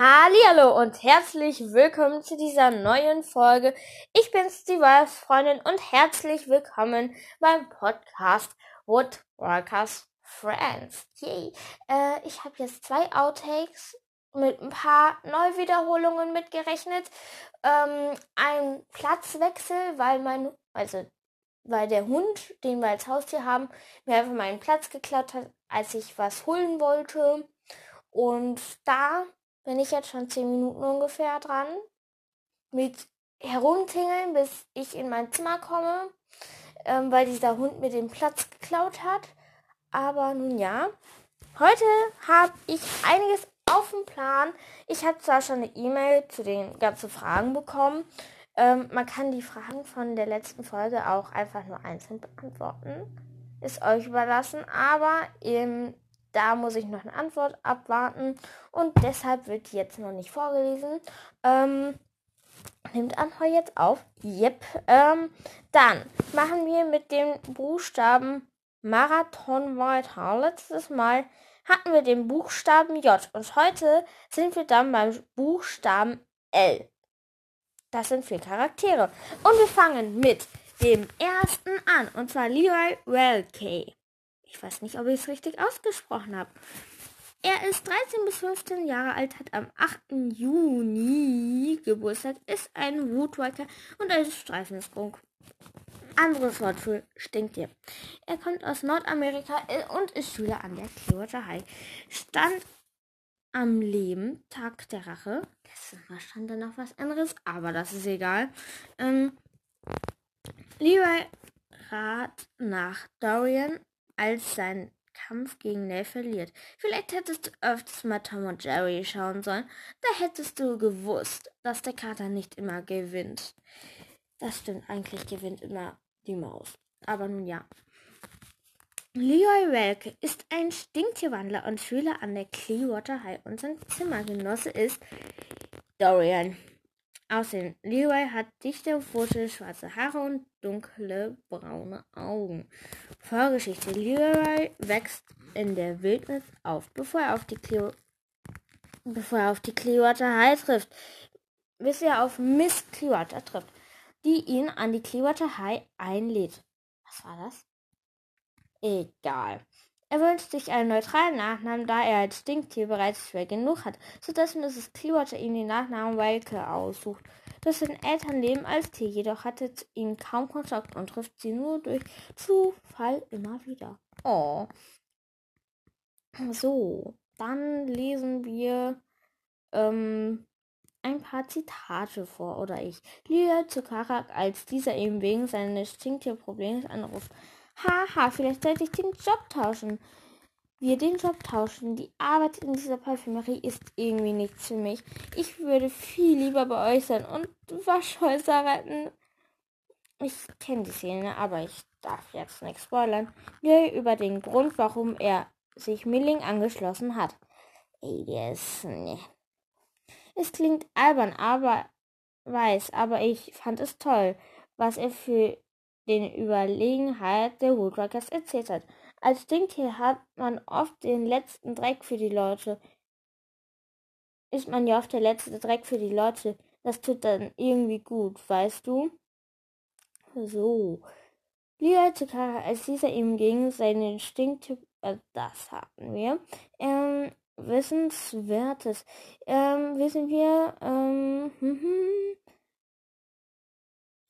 Hallo und herzlich willkommen zu dieser neuen Folge. Ich bin's, die Freundin und herzlich willkommen beim Podcast Woodworkers Friends. Yay. Äh, ich habe jetzt zwei Outtakes mit ein paar Neuwiederholungen mitgerechnet. Ähm, ein Platzwechsel, weil mein, also weil der Hund, den wir als Haustier haben, mir einfach meinen Platz geklaut hat, als ich was holen wollte. Und da bin ich jetzt schon zehn Minuten ungefähr dran. Mit herumtingeln, bis ich in mein Zimmer komme, ähm, weil dieser Hund mir den Platz geklaut hat. Aber nun ja, heute habe ich einiges auf dem Plan. Ich habe zwar schon eine E-Mail zu den ganzen Fragen bekommen. Ähm, man kann die Fragen von der letzten Folge auch einfach nur einzeln beantworten. Ist euch überlassen. Aber im da muss ich noch eine Antwort abwarten und deshalb wird jetzt noch nicht vorgelesen. Ähm, nimmt Anheu jetzt auf? Yep. Ähm, dann machen wir mit dem Buchstaben Marathon weiter. Letztes Mal hatten wir den Buchstaben J und heute sind wir dann beim Buchstaben L. Das sind vier Charaktere. Und wir fangen mit dem ersten an und zwar Leroy Welke. Ich weiß nicht, ob ich es richtig ausgesprochen habe. Er ist 13 bis 15 Jahre alt, hat am 8. Juni Geburtstag, ist ein Woodworker und ein Streifensprung. Anderes Wort für Stinktier. Er kommt aus Nordamerika und ist Schüler an der Clearwater High. Stand am Leben, Tag der Rache. Das stand da noch was anderes, aber das ist egal. Ähm, Leroy rat nach Dorian als sein Kampf gegen Nell verliert. Vielleicht hättest du öfters mal Tom und Jerry schauen sollen. Da hättest du gewusst, dass der Kater nicht immer gewinnt. Das stimmt, eigentlich gewinnt immer die Maus. Aber nun ja. Leroy Welke ist ein Stinktierwandler und Schüler an der Clearwater High und sein Zimmergenosse ist Dorian. Aussehen. Leroy hat dichte, rote, schwarze Haare und dunkle, braune Augen. Vorgeschichte. Leroy wächst in der Wildnis auf, bevor er auf die Cleo bevor er auf die Clearwater High trifft, bis er auf Miss Clearwater trifft, die ihn an die Clearwater High einlädt. Was war das? Egal. Er wünscht sich einen neutralen Nachnamen, da er als Stinktier bereits schwer genug hat, sodass Mrs. Clearwater ihm den Nachnamen Welke aussucht. Durch sein Elternleben als Tier jedoch hatte ihn kaum Kontakt und trifft sie nur durch Zufall immer wieder. Oh. So, dann lesen wir ähm, ein paar Zitate vor, oder ich. Lia zu Karak, als dieser eben wegen seines Stinktierproblems anruft. Haha, vielleicht sollte ich den Job tauschen. Wir den Job tauschen. Die Arbeit in dieser Parfümerie ist irgendwie nichts für mich. Ich würde viel lieber bei euch sein und Waschhäuser retten. Ich kenne die Szene, aber ich darf jetzt nichts spoilern. Nur über den Grund, warum er sich Milling angeschlossen hat. Ist. Nee. Es klingt albern, aber weiß, aber ich fand es toll, was er für den Überlegenheit der Woodworkers erzählt hat. Als Stinktier hat man oft den letzten Dreck für die Leute. Ist man ja oft der letzte Dreck für die Leute. Das tut dann irgendwie gut, weißt du? So. Lieber Takara, als dieser ihm ging, seinen Stinktyp, äh, das hatten wir. Ähm, Wissenswertes. Ähm, wissen wir, ähm, hm, hm.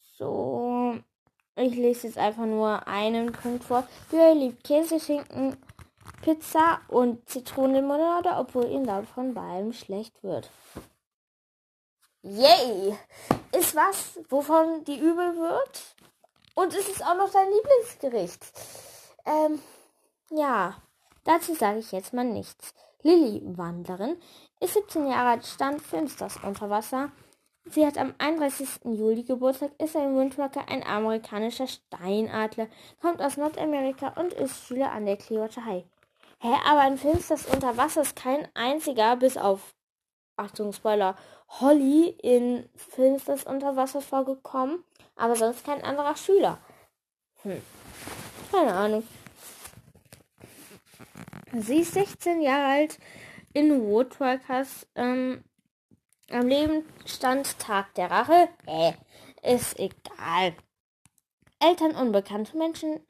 so, ich lese jetzt einfach nur einen Punkt vor. Wer liebt Käse, Schinken, Pizza und Zitronenlimonade, obwohl ihm davon beidem schlecht wird. Yay! Ist was, wovon die übel wird. Und es ist auch noch dein Lieblingsgericht. Ähm, ja, dazu sage ich jetzt mal nichts. Lilly Wanderin ist 17 Jahre alt, stand finsters unter Wasser Sie hat am 31. Juli Geburtstag, ist ein Windwalker, ein amerikanischer Steinadler, kommt aus Nordamerika und ist Schüler an der Clearwater High. Hä, aber in Films das Unterwasser ist kein einziger, bis auf, Achtung, Spoiler, Holly in Films das Unterwasser vorgekommen, aber sonst kein anderer Schüler. Hm, keine Ahnung. Sie ist 16 Jahre alt in Woodworkers, ähm, am Leben stand Tag der Rache? Äh, ist egal. Eltern unbekannte Menschen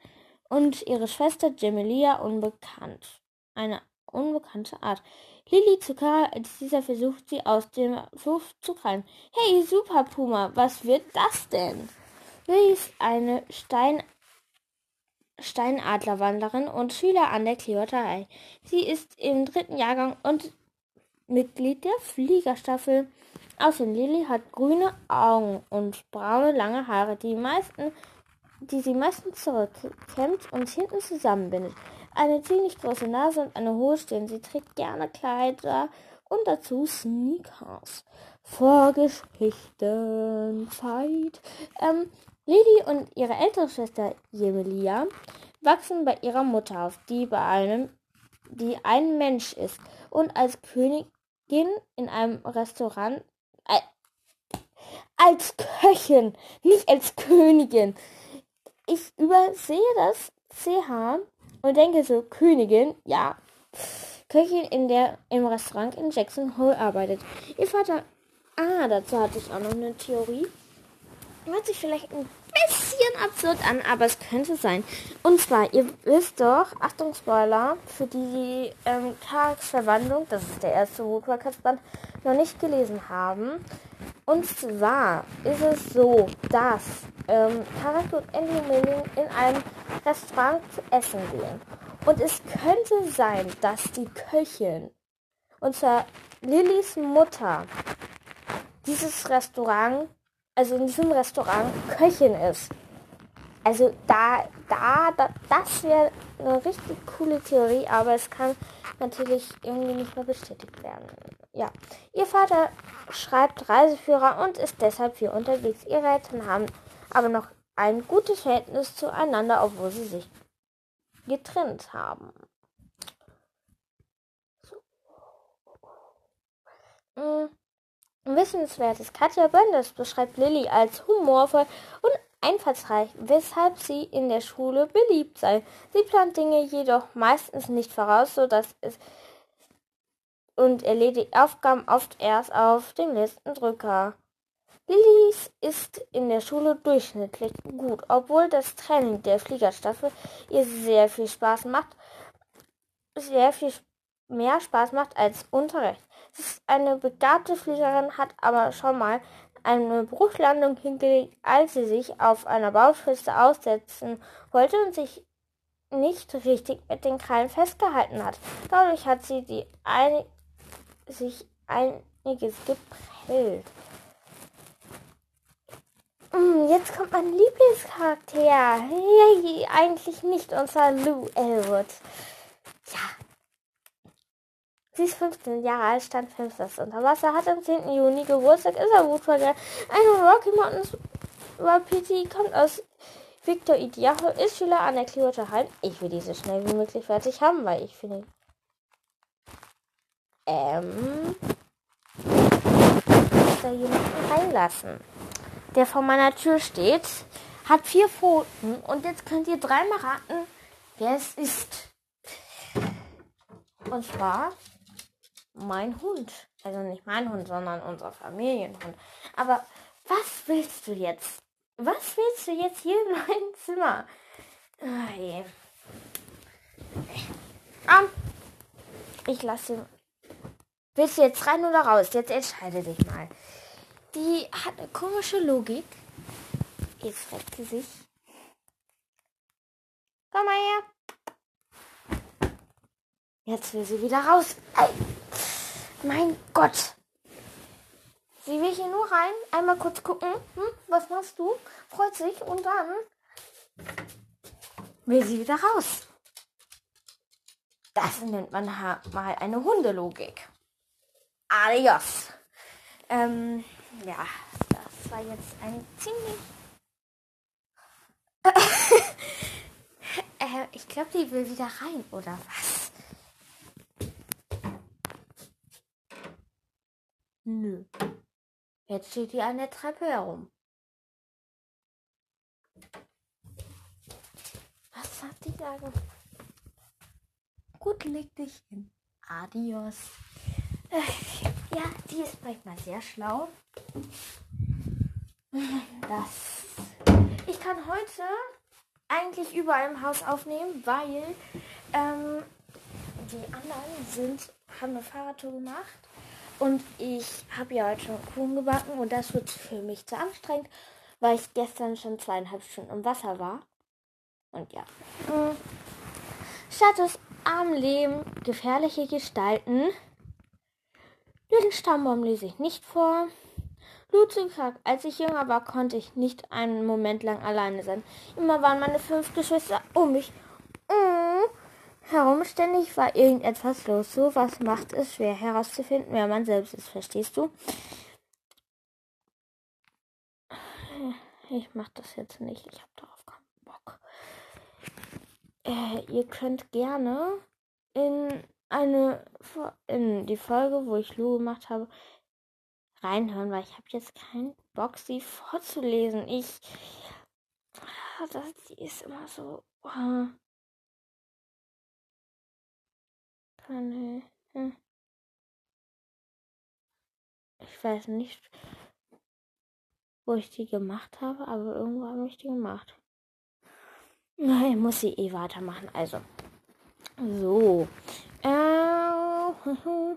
und ihre Schwester Jemilia unbekannt. Eine unbekannte Art. Lilly Zucker, als dieser versucht, sie aus dem Fluss zu krallen. Hey, Super Puma, was wird das denn? Lilly ist eine Stein Steinadlerwanderin und Schüler an der Kleoterei. Sie ist im dritten Jahrgang und Mitglied der Fliegerstaffel. Außerdem Lilly hat grüne Augen und braune lange Haare, die meisten, die sie meistens zurückkämmt und hinten zusammenbindet. Eine ziemlich große Nase und eine hohe Stirn. Sie trägt gerne Kleider und dazu Sneakers. Vorgeschichtenzeit. Ähm, Lili und ihre ältere Schwester Jemelia wachsen bei ihrer Mutter auf, die bei einem, die ein Mensch ist und als Königin in einem Restaurant äh, als Köchin, nicht als Königin. Ich übersehe das CH und denke so, Königin, ja. Köchin in der im Restaurant in Jackson Hole arbeitet. Ihr Vater, ah, dazu hatte ich auch noch eine Theorie. Hört sich vielleicht ein bisschen absurd an, aber es könnte sein. Und zwar, ihr wisst doch, Achtung Spoiler, für die, die ähm, Karaks Verwandlung, das ist der erste Woodwalkers-Band, noch nicht gelesen haben. Und zwar ist es so, dass ähm, Karak und Andy Milling in einem Restaurant zu essen gehen. Und es könnte sein, dass die Köchin, und zwar Lillys Mutter, dieses Restaurant also in diesem Restaurant Köchin ist. Also da, da, da das wäre eine richtig coole Theorie, aber es kann natürlich irgendwie nicht mehr bestätigt werden. Ja, ihr Vater schreibt Reiseführer und ist deshalb viel unterwegs. Ihre Eltern haben aber noch ein gutes Verhältnis zueinander, obwohl sie sich getrennt haben. So. Wissenswertes. Katja Bönders beschreibt Lilly als humorvoll und einfallsreich, weshalb sie in der Schule beliebt sei. Sie plant Dinge jedoch meistens nicht voraus, so dass es und erledigt Aufgaben oft erst auf dem letzten Drücker. Lillys ist in der Schule durchschnittlich gut, obwohl das Training der Fliegerstaffel ihr sehr viel Spaß macht, sehr viel mehr Spaß macht als Unterricht. Ist eine begabte Fliegerin, hat aber schon mal eine Bruchlandung hingelegt, als sie sich auf einer Bauspitze aussetzen wollte und sich nicht richtig mit den Krallen festgehalten hat. Dadurch hat sie die ein sich einiges geprellt. Hm, jetzt kommt mein Lieblingscharakter. Hey, eigentlich nicht, unser Lou Elwood. Ja, Sie ist 15 Jahre alt, stand 5 unter Wasser, hat am 10. Juni Geburtstag, ist er Wutfolger. Eine Rocky Mountains Wapiti kommt aus Victor Idiacho, ist Schüler an der Clearwater High. Ich will diese schnell wie möglich fertig haben, weil ich finde. Ähm. Da jemanden reinlassen. Der vor meiner Tür steht, hat vier Pfoten und jetzt könnt ihr dreimal raten, wer es ist. Und zwar mein Hund. Also nicht mein Hund, sondern unser Familienhund. Aber was willst du jetzt? Was willst du jetzt hier in meinem Zimmer? Oh ah, ich lasse. Willst du jetzt rein oder raus? Jetzt entscheide dich mal. Die hat eine komische Logik. Jetzt fragt sie sich. Komm mal her. Jetzt will sie wieder raus. Ey. Mein Gott. Sie will hier nur rein, einmal kurz gucken. Hm, was machst du? Freut sich und dann will sie wieder raus. Das nennt man mal eine Hundelogik. Adios. Ähm, ja, das war jetzt ein ziemlich. äh, ich glaube, die will wieder rein, oder was? Jetzt steht die an der Treppe herum. Was hat die da? Gut, leg dich hin. Adios. Äh, Ja, die ist manchmal sehr schlau. Das. Ich kann heute eigentlich überall im Haus aufnehmen, weil ähm, die anderen sind, haben eine Fahrradtour gemacht und ich habe ja heute schon Kuchen gebacken und das wird für mich zu anstrengend, weil ich gestern schon zweieinhalb Stunden im Wasser war. Und ja. Hm. Status am Leben, gefährliche Gestalten. Den Stammbaum lese ich nicht vor. Blutzucker. Als ich jünger war, konnte ich nicht einen Moment lang alleine sein. Immer waren meine fünf Geschwister um mich mm, herum. Ständig war irgendetwas los. So was macht es schwer herauszufinden, wer man selbst ist. Verstehst du? Ich mach das jetzt nicht. Ich habe darauf keinen Bock. Äh, ihr könnt gerne in eine in die Folge, wo ich Lu gemacht habe, reinhören, weil ich habe jetzt keinen Bock, sie vorzulesen. Ich. Ah, das, die ist immer so. Oh. Hm. Ich weiß nicht, wo ich die gemacht habe, aber irgendwo habe ich die gemacht. Na, ich muss sie eh weitermachen. Also. So. Äh,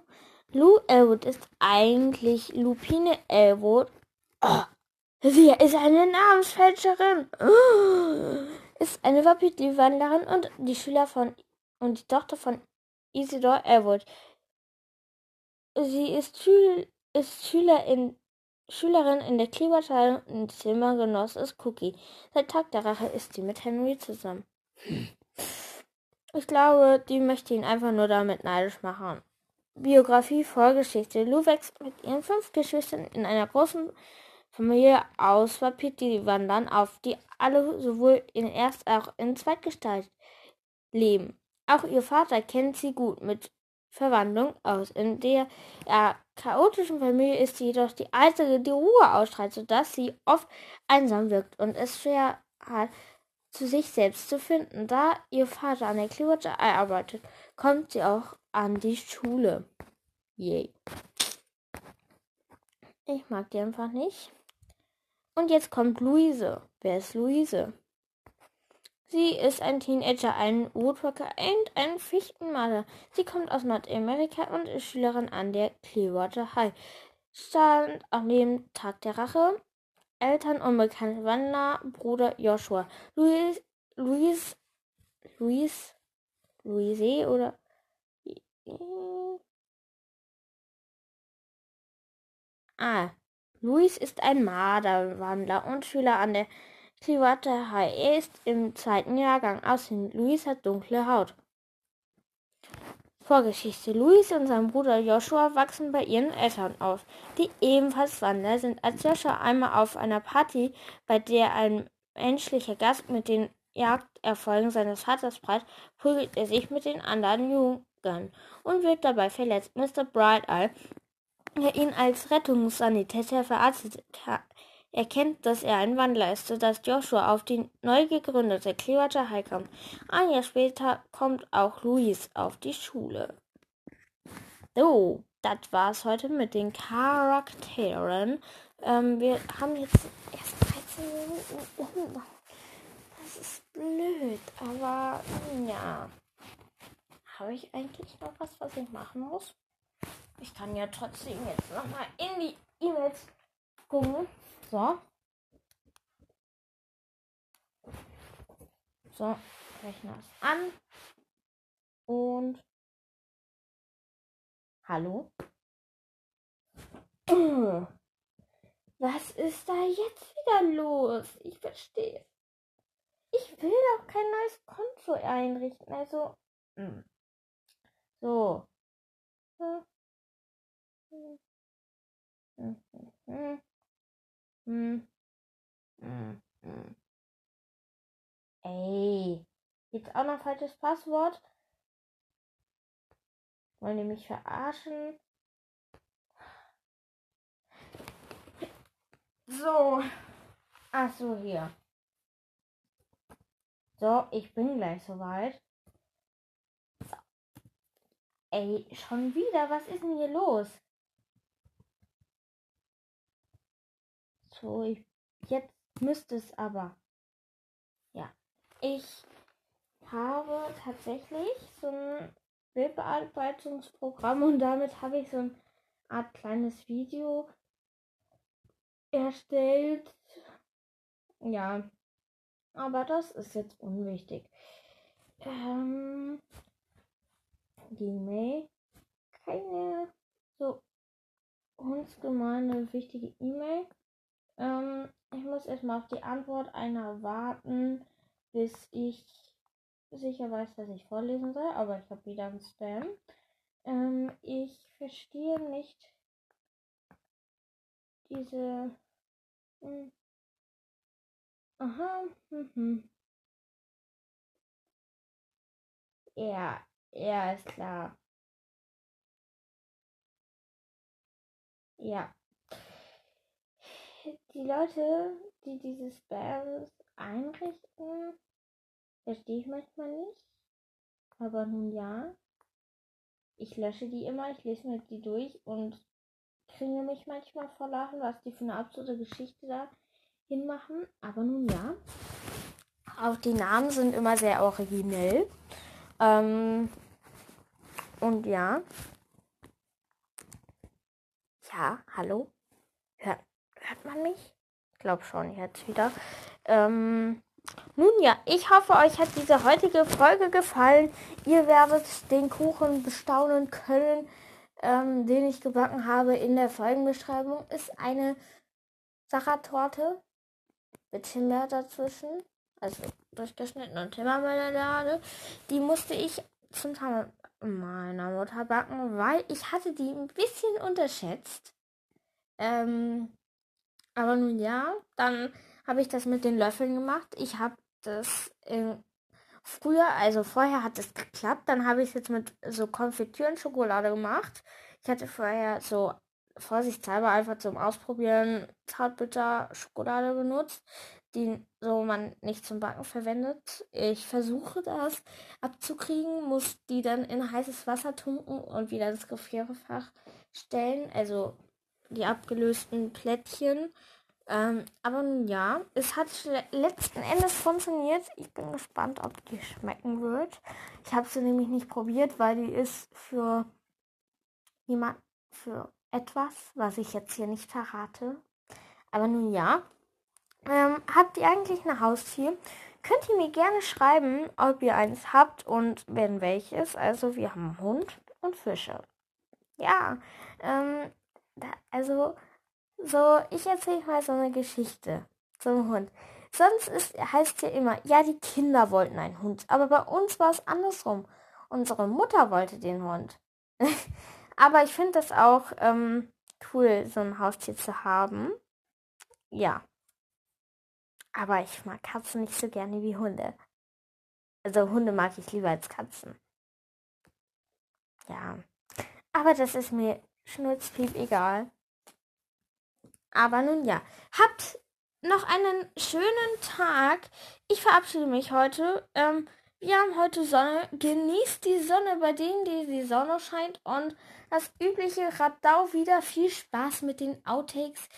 Lou Elwood ist eigentlich Lupine Elwood. Oh, sie ist eine Namensfälscherin. Oh, ist eine Wapiti-Wandlerin und die Schüler von und die Tochter von Isidore Elwood. Sie ist, Schül ist Schülerin, Schülerin in der Kleberteilung und Zimmergenoss ist Cookie. Seit Tag der Rache ist sie mit Henry zusammen. Ich glaube, die möchte ihn einfach nur damit neidisch machen. Biografie, Vorgeschichte. Lou wächst mit ihren fünf Geschwistern in einer großen Familie aus Wapiti, die wandern auf, die alle sowohl in Erst- als auch in Zweitgestalt leben. Auch ihr Vater kennt sie gut mit Verwandlung aus. In der er chaotischen Familie ist sie jedoch die einzige, die Ruhe ausstrahlt, sodass sie oft einsam wirkt und es schwer hat, zu sich selbst zu finden. Da ihr Vater an der Clearwater arbeitet, kommt sie auch an die Schule. Yay. Ich mag die einfach nicht. Und jetzt kommt Luise. Wer ist Luise? Sie ist ein Teenager, ein Woodworker und ein Fichtenmaler. Sie kommt aus Nordamerika und ist Schülerin an der Clearwater High. Stand am dem Tag der Rache. Eltern unbekannt. Wanderer, Bruder Joshua. Luis, Luis, Luis, Luise oder Ah, Luis ist ein Marderwandler und Schüler an der Clearwater High. Er ist im zweiten Jahrgang. Aussehen, Luis hat dunkle Haut. Vorgeschichte. Luis und sein Bruder Joshua wachsen bei ihren Eltern auf, die ebenfalls Wanderer sind. Als Joshua einmal auf einer Party, bei der ein menschlicher Gast mit den Jagderfolgen seines Vaters prallt, prügelt er sich mit den anderen Jungen und wird dabei verletzt. Mr. Bright Eye er ihn als Rettungssanitäter verarztet, erkennt, dass er ein Wandler ist, sodass Joshua auf die neu gegründete Clearwater High kommt. Ein Jahr später kommt auch Luis auf die Schule. So, das war's heute mit den Charakteren. Ähm, wir haben jetzt erst 13 Minuten. Das ist blöd, aber ja. Habe ich eigentlich noch was, was ich machen muss? Ich kann ja trotzdem jetzt nochmal in die E-Mails gucken. So. So, Rechner ist an. Und. Hallo? Was ist da jetzt wieder los? Ich verstehe. Ich will doch kein neues Konto einrichten. Also. Hm. So. Hm. Ey, jetzt auch noch falsches Passwort. Wollen die mich verarschen? So. Ach so, hier. So, ich bin gleich soweit. So. Ey, schon wieder? Was ist denn hier los? So, ich, jetzt müsste es aber. Ja. Ich habe tatsächlich so ein Bildbearbeitungsprogramm und damit habe ich so eine Art kleines Video erstellt. Ja, aber das ist jetzt unwichtig. Ähm, die Mail, keine so hundsgemeine wichtige E-Mail. Ähm, ich muss erstmal auf die Antwort einer warten, bis ich sicher weiß, dass ich vorlesen soll, aber ich habe wieder ein Spam. Ähm, ich verstehe nicht diese. Hm. Aha. Mhm. Ja, ja, ist klar. Ja. Die Leute, die diese Spams einrichten, verstehe ich manchmal nicht. Aber nun ja. Ich lösche die immer, ich lese mir die durch und kriege mich manchmal vor Lachen, was die für eine absurde Geschichte da hinmachen. Aber nun ja. Auch die Namen sind immer sehr originell. Ähm, und ja. Ja, hallo? Hört, hört man mich? Ich glaube schon jetzt wieder. Ähm, nun ja, ich hoffe, euch hat diese heutige Folge gefallen. Ihr werdet den Kuchen bestaunen können, ähm, den ich gebacken habe. In der Folgenbeschreibung ist eine Sachertorte mit Himbeer dazwischen. Also durchgeschnitten und Himbeermarmelade. Die musste ich zum Teil meiner Mutter backen, weil ich hatte die ein bisschen unterschätzt. Ähm, aber nun ja, dann habe ich das mit den Löffeln gemacht. Ich habe das früher, also vorher hat es geklappt, dann habe ich es jetzt mit so Konfitüren Schokolade gemacht. Ich hatte vorher so vorsichtshalber einfach zum Ausprobieren Zartbitter Schokolade benutzt, die so man nicht zum Backen verwendet. Ich versuche das abzukriegen, muss die dann in heißes Wasser tunken und wieder ins Gefrierfach stellen, also die abgelösten Plättchen. Ähm, aber nun ja, es hat letzten Endes funktioniert. Ich bin gespannt, ob die schmecken wird. Ich habe sie nämlich nicht probiert, weil die ist für jemand, für etwas, was ich jetzt hier nicht verrate. Aber nun ja, ähm, habt ihr eigentlich ein Haustier? Könnt ihr mir gerne schreiben, ob ihr eins habt und wenn welches. Also wir haben Hund und Fische. Ja, ähm, also so, ich erzähle mal so eine Geschichte zum Hund. Sonst ist, heißt ja immer, ja, die Kinder wollten einen Hund. Aber bei uns war es andersrum. Unsere Mutter wollte den Hund. aber ich finde das auch ähm, cool, so ein Haustier zu haben. Ja. Aber ich mag Katzen nicht so gerne wie Hunde. Also Hunde mag ich lieber als Katzen. Ja. Aber das ist mir schnurzpiep egal. Aber nun ja, habt noch einen schönen Tag. Ich verabschiede mich heute. Ähm, wir haben heute Sonne. Genießt die Sonne bei denen, die die Sonne scheint. Und das übliche Radau wieder. Viel Spaß mit den Outtakes.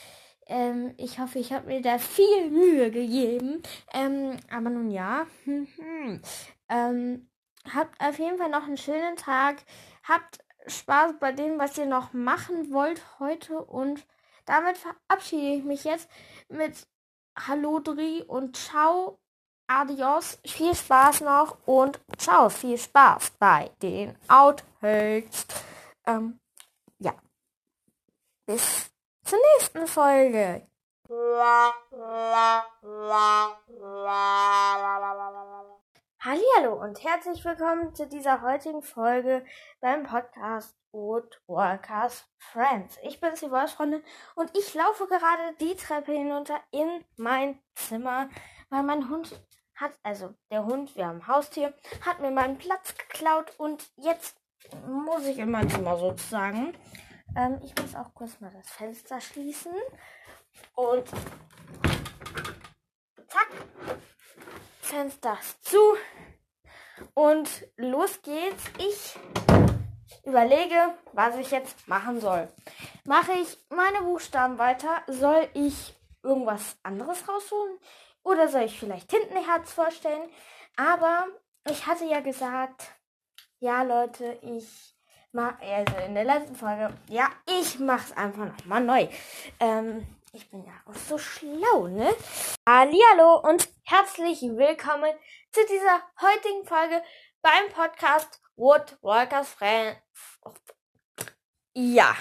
Ähm, ich hoffe, ich habe mir da viel Mühe gegeben. Ähm, aber nun ja. ähm, habt auf jeden Fall noch einen schönen Tag. Habt Spaß bei dem, was ihr noch machen wollt heute. Und damit verabschiede ich mich jetzt mit Hallo Dri und Ciao. Adios, viel Spaß noch und ciao, viel Spaß bei den Outtakes. Ähm, ja. Bis zur nächsten Folge. Hallo und herzlich willkommen zu dieser heutigen Folge beim Podcast Woodwalkers Friends. Ich bin die Wolfsfreundin und ich laufe gerade die Treppe hinunter in mein Zimmer, weil mein Hund hat, also der Hund, wir haben Haustier, hat mir meinen Platz geklaut und jetzt muss ich in mein Zimmer sozusagen. Ähm, ich muss auch kurz mal das Fenster schließen und zack, Fenster zu und los geht's. Ich überlege, was ich jetzt machen soll. Mache ich meine Buchstaben weiter? Soll ich irgendwas anderes rausholen? Oder soll ich vielleicht Tintenherz vorstellen? Aber ich hatte ja gesagt, ja Leute, ich mach, also in der letzten Folge, ja, ich mach's einfach nochmal neu. Ähm, ich bin ja auch so schlau, ne? Hallo und herzlich willkommen zu dieser heutigen Folge beim Podcast Woodwalkers Friends. Ja.